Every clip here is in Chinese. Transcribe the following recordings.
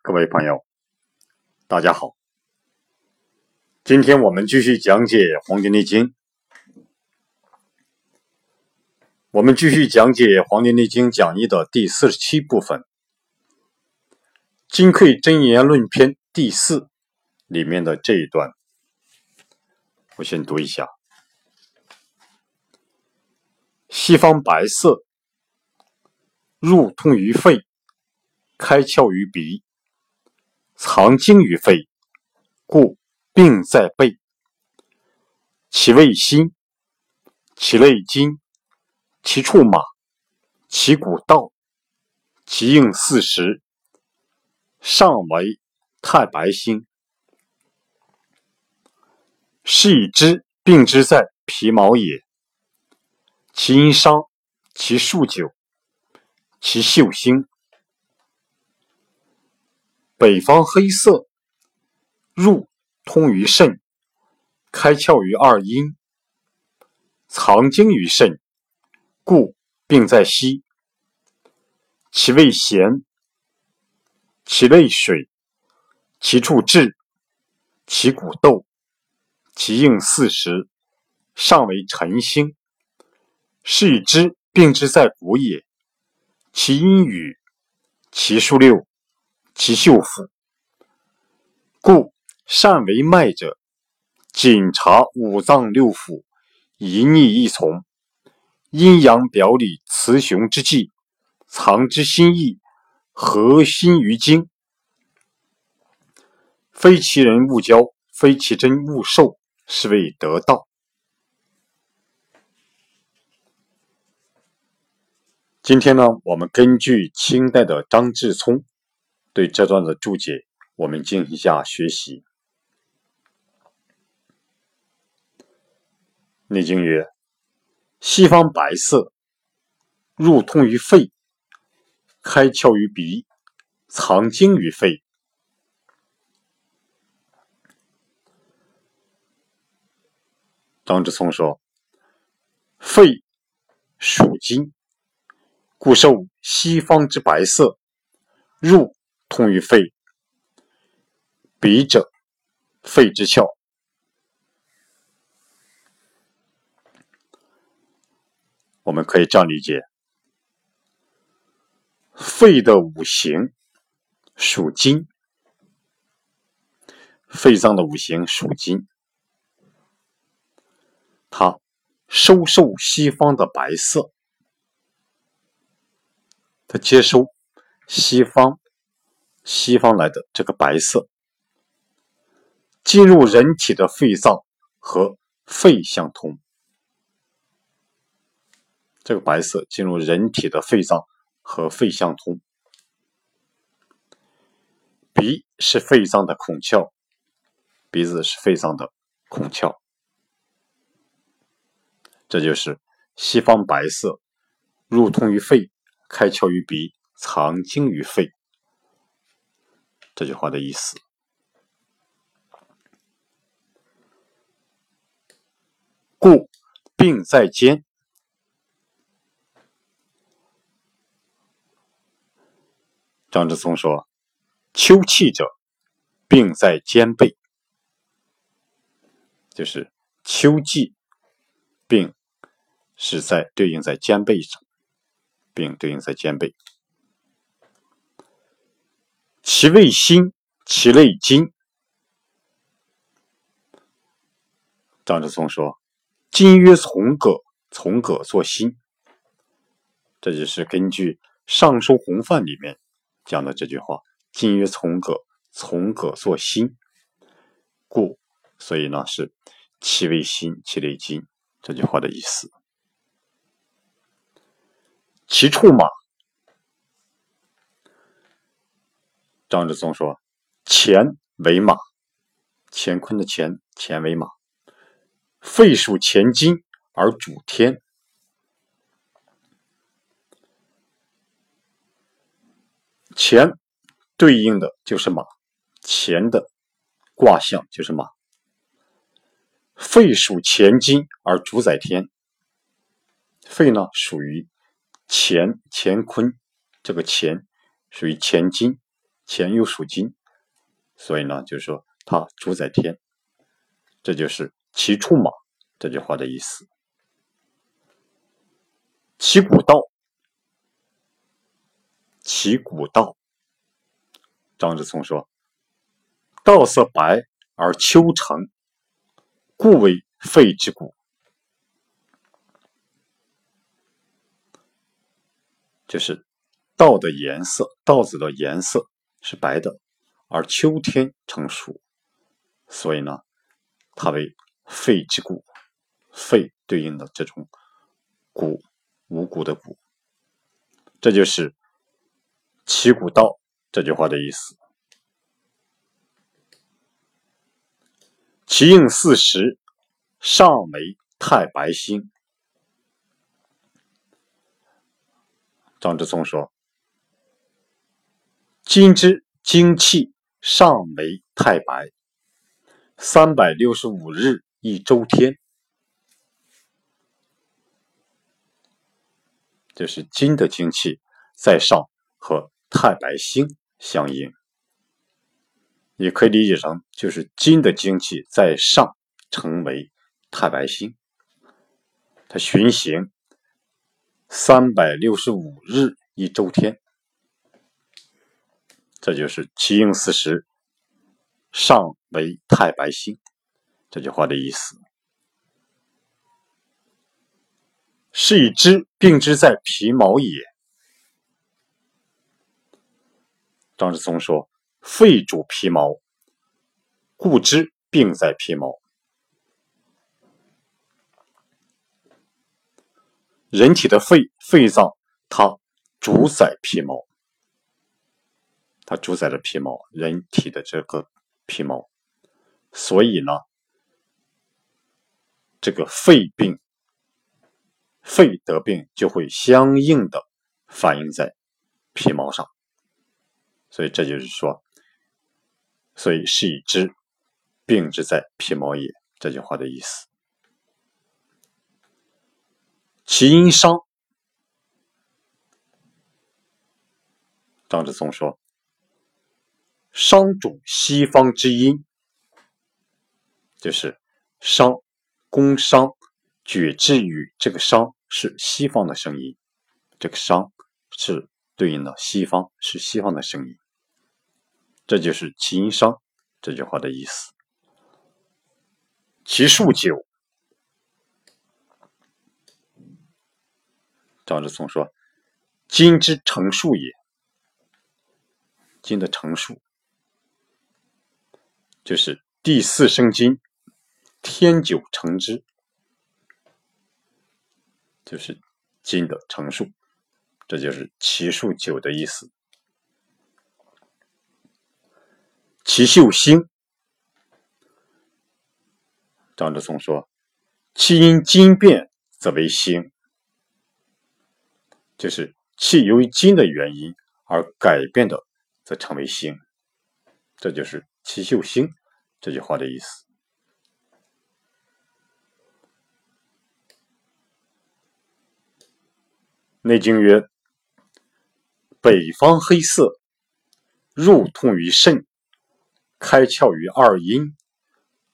各位朋友，大家好。今天我们继续讲解《黄帝内经》，我们继续讲解《黄帝内经讲义》的第四十七部分《金匮真言论篇》第四里面的这一段，我先读一下：西方白色，入通于肺，开窍于鼻。藏精于肺，故病在背。其味辛，其类筋，其处马，其骨道，其应四时。上为太白星。是以知病之在皮毛也。其因伤，其数久，其秀星。北方黑色，入通于肾，开窍于二阴，藏精于肾，故病在膝。其味咸，其类水，其处滞，其骨斗，其应四时。上为辰星，是以知病之在骨也。其阴雨，其数六。其秀府，故善为脉者，谨察五脏六腑，一逆一从，阴阳表里，雌雄之际，藏之心意，合心于精。非其人勿交，非其真勿受，是谓得道。今天呢，我们根据清代的张志聪。对这段的注解，我们进行一下学习。《内经》曰：“西方白色，入通于肺，开窍于鼻，藏精于肺。”张之聪说：“肺属金，故受西方之白色，入。”通于肺，鼻者，肺之窍。我们可以这样理解：肺的五行属金，肺脏的五行属金，它收受西方的白色，它接收西方。西方来的这个白色进入人体的肺脏和肺相通，这个白色进入人体的肺脏和肺相通。鼻是肺脏的孔窍，鼻子是肺脏的孔窍，这就是西方白色入通于肺，开窍于鼻，藏精于肺。这句话的意思，故病在肩。张之松说：“秋气者，病在肩背，就是秋季病是在对应在肩背上，病对应在肩背。”其味辛，其类筋。张志聪说：“金曰从葛，从葛作辛。”这就是根据《尚书洪范》里面讲的这句话：“金曰从葛，从葛作辛。”故，所以呢是其味辛，其类筋。这句话的意思。其处马。张之松说：“乾为马，乾坤的乾，乾为马。肺属乾金而主天，乾对应的就是马，乾的卦象就是马。肺属乾金而主宰天，肺呢属于乾乾坤，这个乾属于乾金。”钱又属金，所以呢，就是说它主宰天，这就是“其出马”这句话的意思。其古道，其古道。张志聪说：“道色白而秋成，故为废之谷。”就是道的颜色，稻子的颜色是白的，而秋天成熟，所以呢，它为肺之谷。肺对应的这种谷，五谷的谷，这就是“其谷道”这句话的意思。其应四时，上为太白星。张之聪说：“今之精气尚为太白，三百六十五日一周天，就是金的精气在上和太白星相应，也可以理解成就是金的精气在上成为太白星，它循行。”三百六十五日一周天，这就是其应四时，上为太白星。这句话的意思。是以之病之在皮毛也。张志聪说：“肺主皮毛，故之病在皮毛。”人体的肺肺脏，它主宰皮毛，它主宰着皮毛，人体的这个皮毛，所以呢，这个肺病、肺得病就会相应的反映在皮毛上，所以这就是说，所以是以知病之在皮毛也这句话的意思。其因伤，张志松说：“商主西方之音，就是商，工商，举之语这个商是西方的声音，这个商是对应的西方，是西方的声音。这就是其因伤这句话的意思。其数九。”张之聪说：“金之成数也，金的成数就是第四生金，天九成之，就是金的成数，这就是奇数九的意思。奇秀星，张志聪说：其因金变，则为星。”就是气由于金的原因而改变的，则成为星，这就是“奇秀星”这句话的意思。《内经》曰：“北方黑色，入通于肾，开窍于二阴，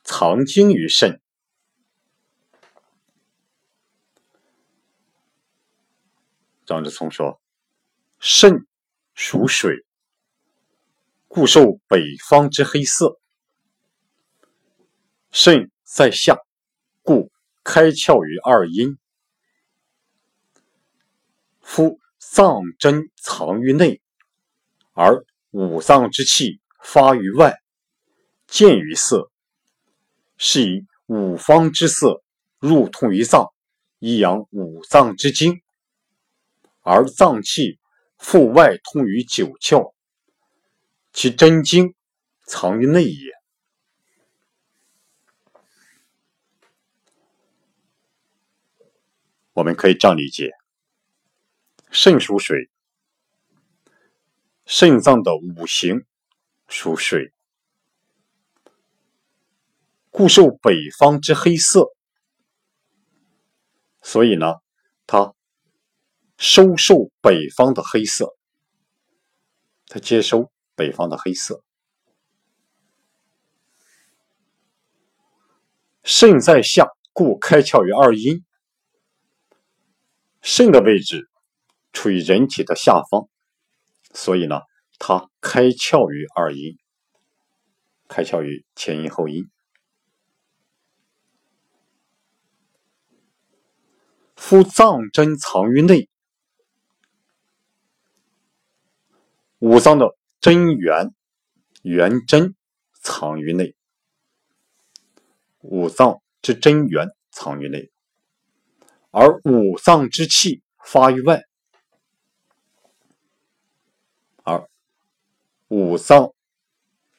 藏精于肾。”张志聪说：“肾属水，故受北方之黑色。肾在下，故开窍于二阴。夫脏真藏于内，而五脏之气发于外，见于色，是以五方之色入通于脏，以养五脏之精。”而脏气复外通于九窍，其真经藏于内也。我们可以这样理解：肾属水，肾脏的五行属水，故受北方之黑色。所以呢，它。收受北方的黑色，它接收北方的黑色。肾在下，故开窍于二阴。肾的位置处于人体的下方，所以呢，它开窍于二阴，开窍于前阴后阴。夫脏针藏于内，五脏的真元、元真藏于内，五脏之真元藏于内，而五脏之气发于外，而五脏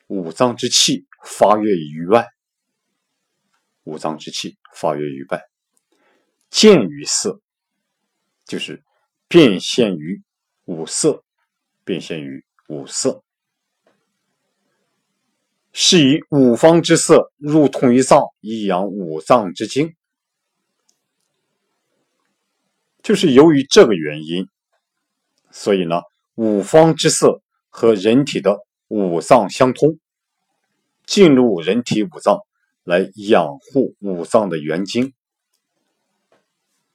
五脏之气发越于外，五脏之气发越于外。见于色，就是变现于五色，变现于五色，是以五方之色入同一脏，以养五脏之精。就是由于这个原因，所以呢，五方之色和人体的五脏相通，进入人体五脏，来养护五脏的元精。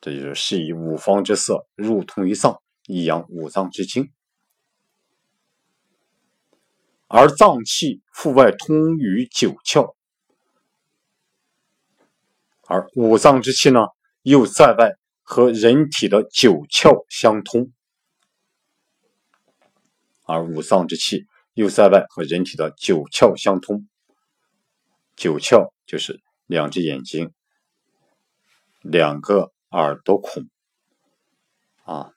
这就是是以五方之色入通于脏，以养五脏之精，而脏气复外通于九窍，而五脏之气呢，又在外和人体的九窍相通，而五脏之气又在外和人体的九窍相通，九窍就是两只眼睛，两个。耳朵孔啊，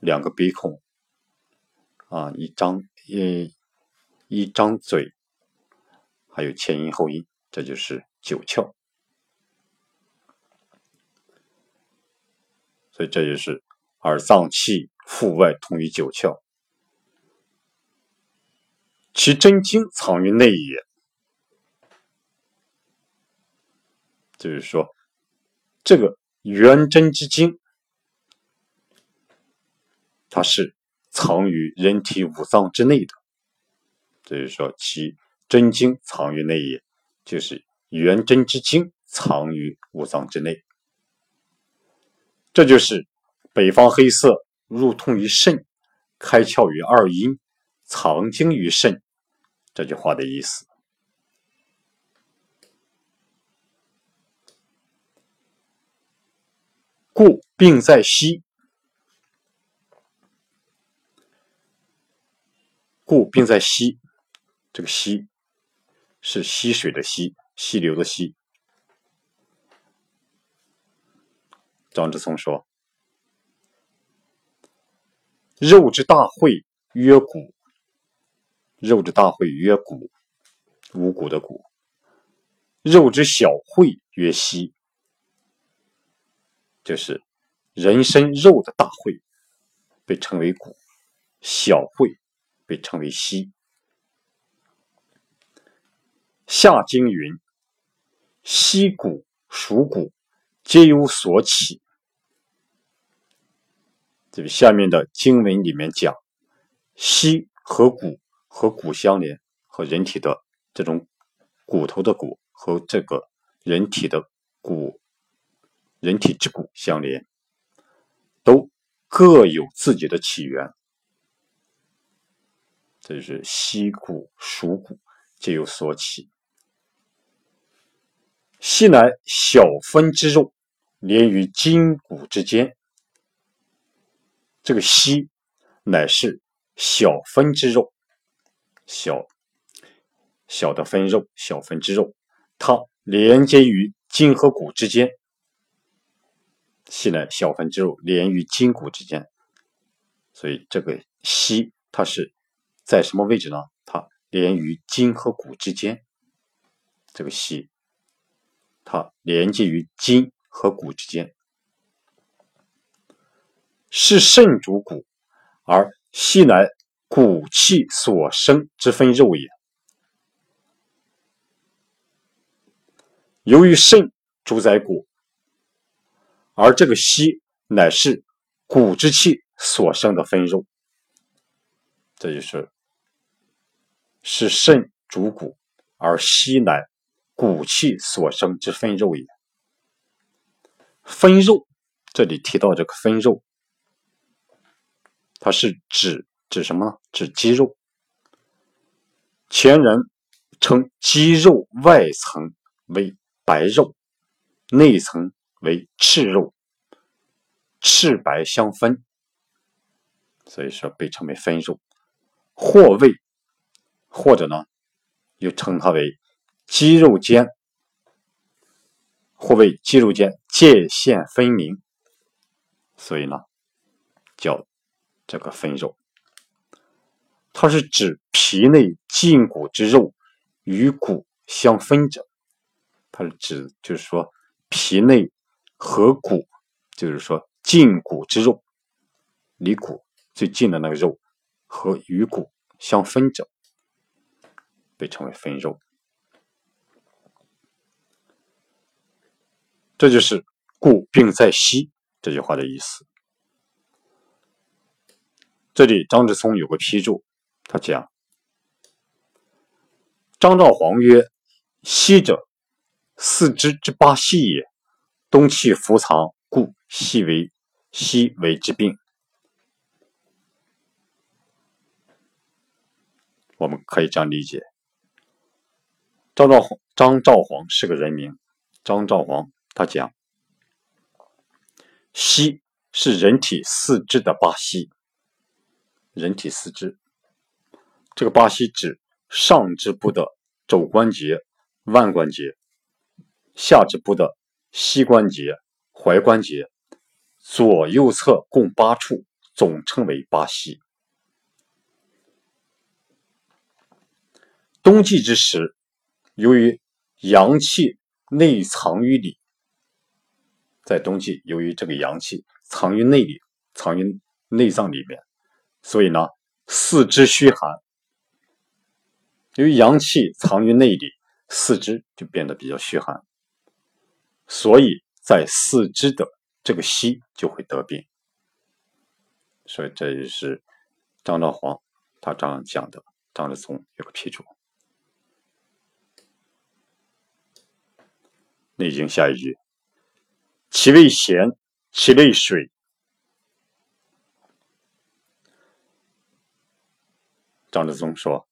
两个鼻孔啊，一张一一张嘴，还有前阴后阴，这就是九窍。所以这就是耳脏气腹外通于九窍，其真经藏于内也。就是说，这个。元真之精，它是藏于人体五脏之内的，所以说其真经藏于内也，就是元真之精藏于五脏之内。这就是北方黑色入通于肾，开窍于二阴，藏精于肾这句话的意思。故病在息，故病在息。这个息是溪水的溪，溪流的溪。张之聪说：“肉之大会曰骨，肉之大会曰骨，五谷的谷；肉之小会曰息。”就是人参肉的大会，被称为骨；小会被称为息。下经云：“息骨属骨，皆有所起。”这个下面的经文里面讲，息和骨和骨相连，和人体的这种骨头的骨和这个人体的骨。人体之骨相连，都各有自己的起源。这就是息骨属骨，皆有所起。息乃小分之肉，连于筋骨之间。这个息乃是小分之肉，小小的分肉，小分之肉，它连接于筋和骨之间。系乃小分之肉连于筋骨之间，所以这个息它是在什么位置呢？它连于筋和骨之间，这个息它连接于筋和骨之间，是肾主骨，而息乃骨气所生之分肉也。由于肾主宰骨。而这个息乃是骨之气所生的分肉，这就是是肾主骨，而息乃骨气所生之分肉也。分肉，这里提到这个分肉，它是指指什么？指肌肉。前人称肌肉外层为白肉，内层为赤肉，赤白相分，所以说被称为分肉。或谓，或者呢，又称它为肌肉间，或为肌肉间界限分明，所以呢，叫这个分肉。它是指皮内筋骨之肉与骨相分者，它是指就是说皮内和骨，就是说筋骨之肉离骨最近的那个肉和与骨相分者，被称为分肉。这就是“故病在膝”这句话的意思。这里张志聪有个批注。他讲：“张兆皇曰：‘西者，四肢之八息也。冬气伏藏，故息为西为之病。’我们可以这样理解：张兆皇，张兆皇是个人名。张兆皇他讲，西是人体四肢的八息，人体四肢。”这个八息指上肢部的肘关节、腕关节，下肢部的膝关节、踝关节，左右侧共八处，总称为八息。冬季之时，由于阳气内藏于里，在冬季，由于这个阳气藏于内里，藏于内脏里面，所以呢，四肢虚寒。由于阳气藏于内里，四肢就变得比较虚寒，所以在四肢的这个息就会得病。所以这也是张昭皇他这样讲的。张志聪有个批注，《内经》下一句：“其味咸，其类水。”张之聪说。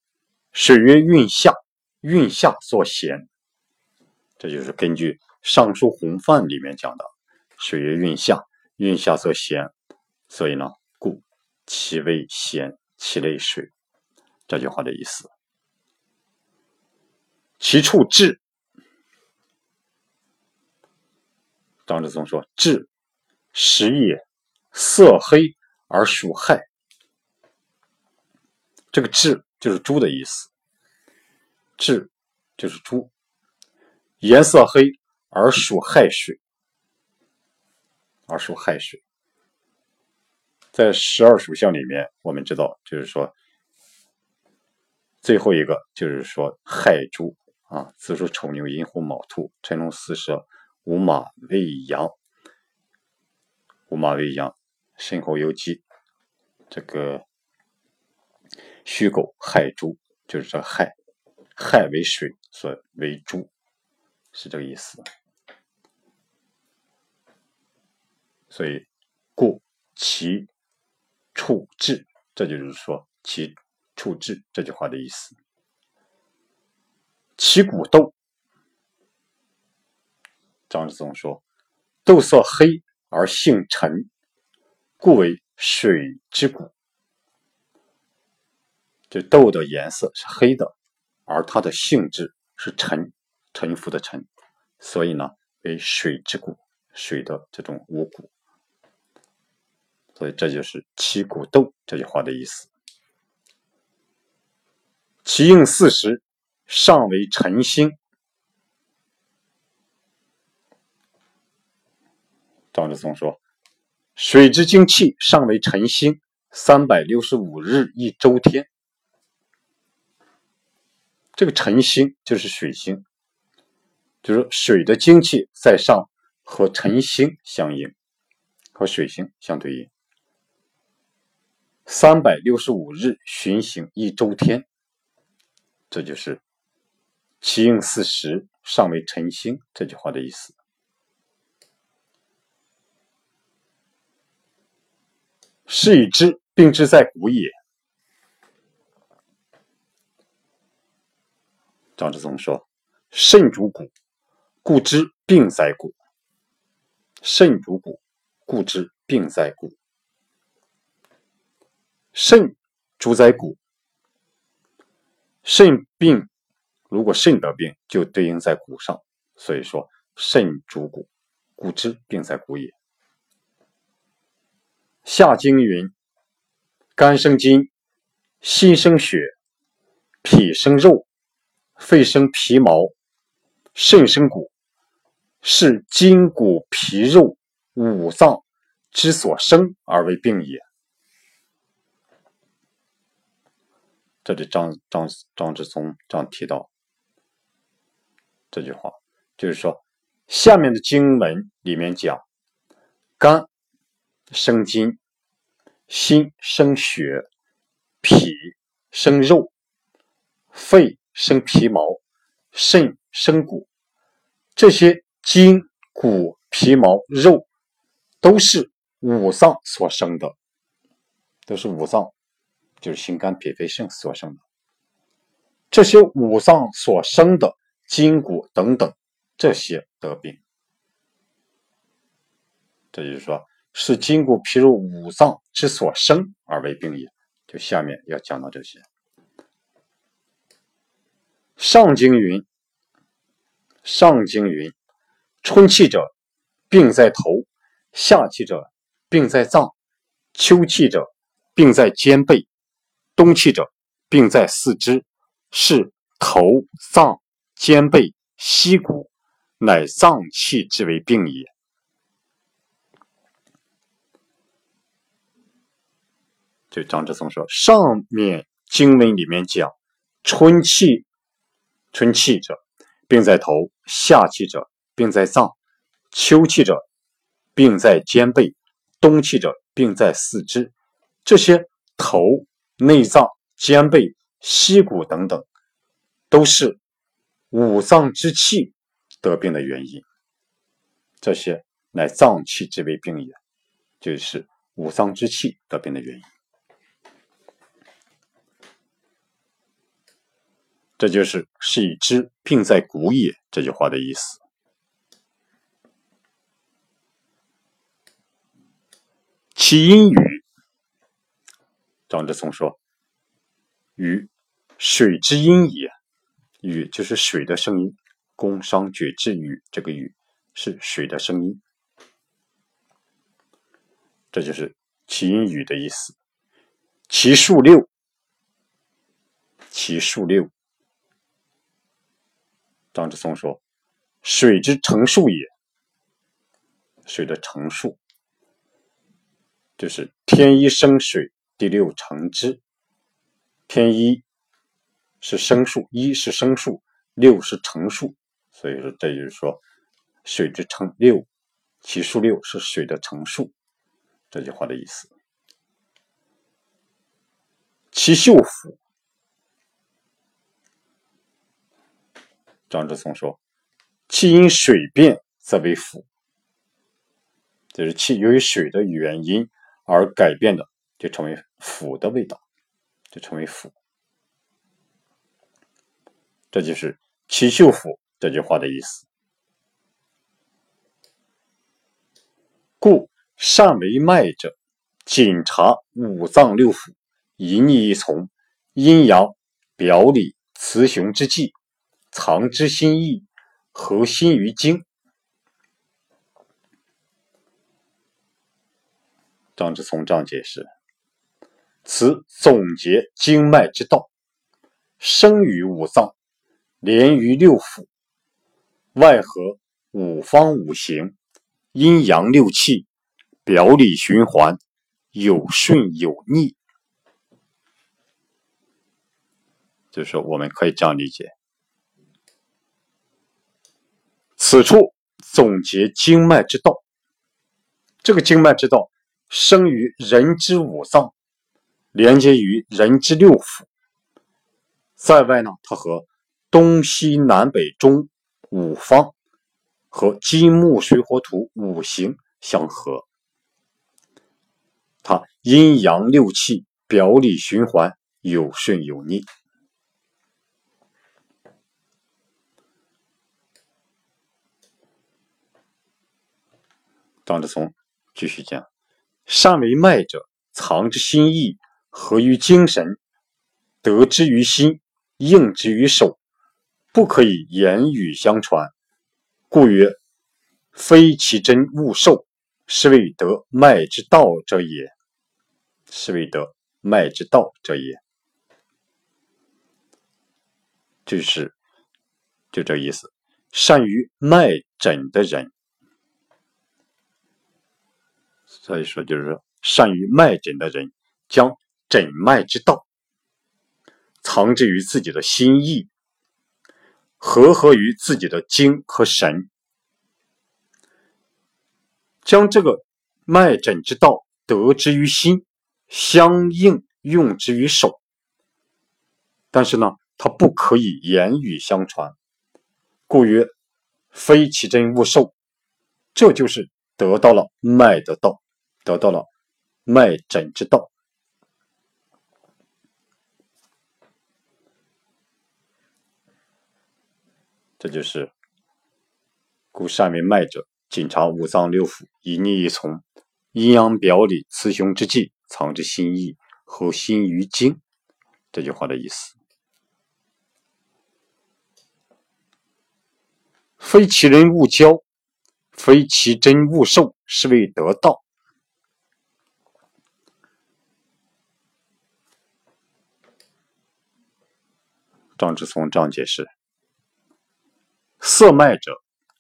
水曰运下，运下作咸，这就是根据《尚书洪范》里面讲的。水曰运下，运下作咸，所以呢，故其味咸，其类水。这句话的意思。其处滞，张之松说：“滞，实也，色黑而属害。”这个至。就是猪的意思，至就是猪，颜色黑而属亥水，而属亥水。在十二属相里面，我们知道，就是说最后一个就是说亥猪啊，子鼠丑牛寅虎卯兔辰龙巳蛇午马未羊，午马未羊，申猴、酉鸡，这个。戌狗亥猪，就是这亥，亥为水，所为猪，是这个意思。所以，故其处置，这就是说其处置这句话的意思。其骨豆，张之松说，豆色黑而性沉，故为水之骨。这豆的颜色是黑的，而它的性质是沉，沉浮的沉，所以呢为水之骨，水的这种五谷。所以这就是其骨豆这句话的意思。其应四时，上为晨星。张之松说：“水之精气上为晨星，三百六十五日一周天。”这个辰星就是水星，就是水的精气在上，和辰星相应，和水星相对应。三百六十五日巡行一周天，这就是“其应四时，尚未成星”这句话的意思。是以知，病之在骨也。张之松说：“肾主骨，故知病在骨。肾主骨，故知病在骨。肾主宰骨，肾病，如果肾得病，就对应在骨上。所以说，肾主骨，故知病在骨也。”下经云：“肝生筋，心生血，脾生肉，肺生皮毛，肾生骨，是筋骨皮肉五脏之所生而为病也。”这里张张张之松这样提到这句话，就是说，下面的经文里面讲，肝。生筋，心生血，脾生肉，肺生皮毛，肾生骨。这些筋、骨、皮毛、肉，都是五脏所生的，都是五脏，就是心、肝、脾、肺、肾所生的。这些五脏所生的筋骨等等，这些得病，这就是说。是筋骨皮肉五脏之所生而为病也。就下面要讲到这些。上经云：“上经云，春气者，病在头；夏气者，病在脏；秋气者，病在肩背；冬气者，病在四肢。是头、脏、肩背、膝骨，乃脏气之为病也。”就张之松说，上面经文里面讲，春气，春气者病在头；夏气者病在脏；秋气者病在肩背；冬气者病在四肢。这些头、内脏、肩背、膝骨等等，都是五脏之气得病的原因。这些乃脏气之为病也，就是五脏之气得病的原因。这就是“是以知病在骨也”这句话的意思。其因雨，张之松说：“雨，水之音也。雨就是水的声音。工商角徵羽，这个羽是水的声音。这就是其因雨的意思。其数六，其数六。”张之松说：“水之成数也，水的成数就是天一生水，第六成之。天一是生数，一是生数，六是成数，所以说这就是说水之成六，其数六是水的成数。这句话的意思。其秀府。”张之松说：“气因水变则为腐，就是气由于水的原因而改变的，就成为腐的味道，就成为腐。这就是‘其秀腐’这句话的意思。故善为脉者，谨察五脏六腑，一逆一从，阴阳表里雌雄之际。”藏之心意，合心于经。张之松这样解释：此总结经脉之道，生于五脏，连于六腑，外合五方五行，阴阳六气，表里循环，有顺有逆。就是说，我们可以这样理解。此处总结经脉之道，这个经脉之道生于人之五脏，连接于人之六腑，在外呢，它和东西南北中五方和金木水火土五行相合，它阴阳六气表里循环有顺有逆。张志松继续讲：善为脉者，藏之心意，合于精神，得之于心，应之于手，不可以言语相传，故曰：非其真勿受，是谓得脉之道者也。是谓得脉之道者也。就是就这意思。善于脉诊的人。所以说，就是，善于脉诊的人，将诊脉之道藏之于自己的心意，合合于自己的精和神，将这个脉诊之道得之于心，相应用之于手。但是呢，它不可以言语相传，故曰非其真勿受。这就是得到了脉的道。得到了脉诊之道，这就是故善为脉者，谨察五脏六腑，以逆一从，阴阳表里，雌雄之际，藏之心意，合心于精。这句话的意思，非其人勿交，非其真勿受，是谓得道。张之松这样解释：色脉者，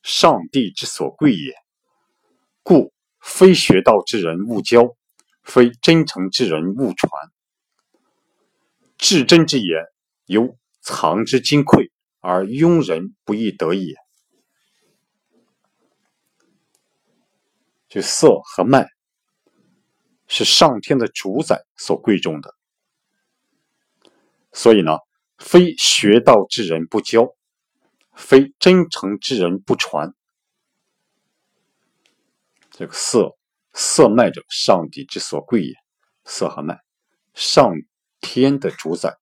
上帝之所贵也，故非学道之人勿教，非真诚之人勿传。至真之言，犹藏之金匮，而庸人不易得也。就色和脉，是上天的主宰所贵重的，所以呢。非学道之人不教，非真诚之人不传。这个色色脉者，上帝之所贵也。色和脉，上天的主宰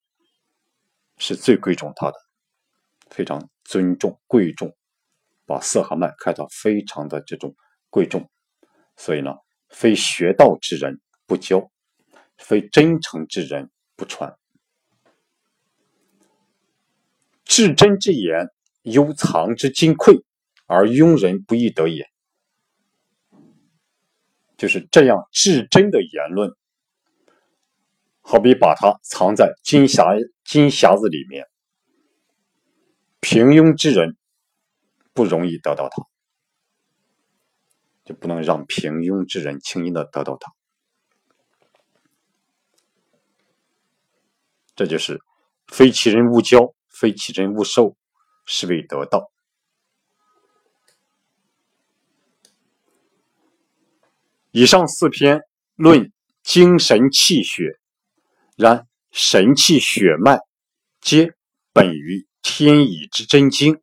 是最贵重他的，非常尊重贵重，把色和脉看到非常的这种贵重。所以呢，非学道之人不教，非真诚之人不传。至真之言，犹藏之金匮，而庸人不易得也。就是这样至真的言论，好比把它藏在金匣金匣子里面，平庸之人不容易得到它，就不能让平庸之人轻易的得到它。这就是非其人勿交。非其真勿受，是谓得道。以上四篇论精神气血，然神气血脉皆本于天乙之真经，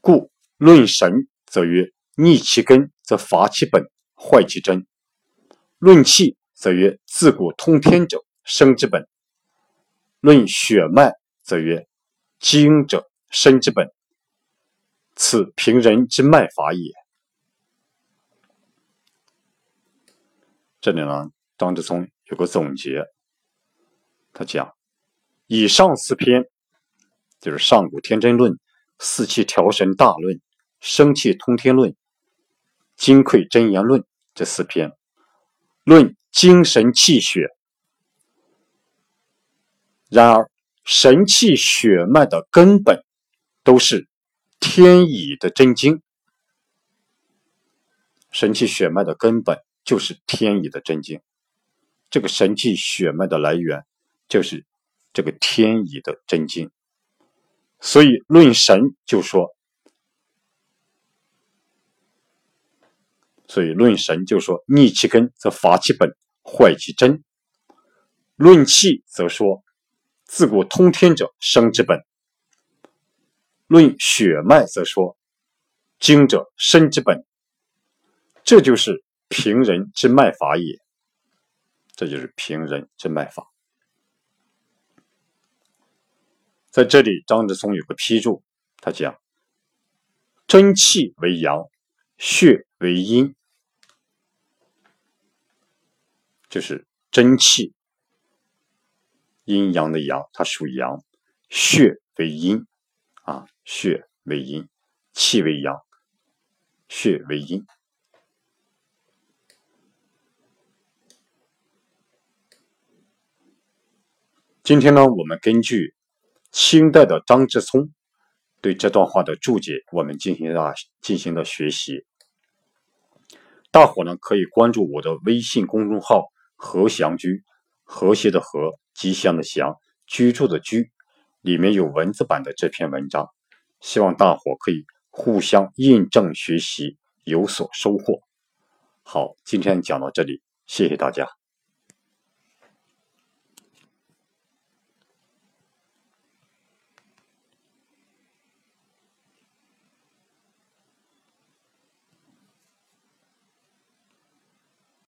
故论神则曰：逆其根，则伐其本，坏其真；论气则曰：自古通天者，生之本；论血脉。则曰：精者，身之本，此平人之脉法也。这里呢，张志聪有个总结，他讲：以上四篇，就是《上古天真论》《四气调神大论》《生气通天论》《金匮真言论》这四篇，论精神气血。然而。神气血脉的根本都是天乙的真经，神气血脉的根本就是天乙的真经，这个神气血脉的来源就是这个天乙的真经，所以论神就说，所以论神就说逆其根则伐其本，坏其真；论气则说。自古通天者，生之本。论血脉，则说精者，生之本。这就是平人之脉法也。这就是平人之脉法。在这里，张志松有个批注，他讲：真气为阳，血为阴，就是真气。阴阳的阳，它属阳，血为阴，啊，血为阴，气为阳，血为阴。今天呢，我们根据清代的张志聪对这段话的注解，我们进行了进行了学习。大伙呢可以关注我的微信公众号“和祥居”，和谐的和。吉祥的祥，居住的居，里面有文字版的这篇文章，希望大伙可以互相印证学习，有所收获。好，今天讲到这里，谢谢大家。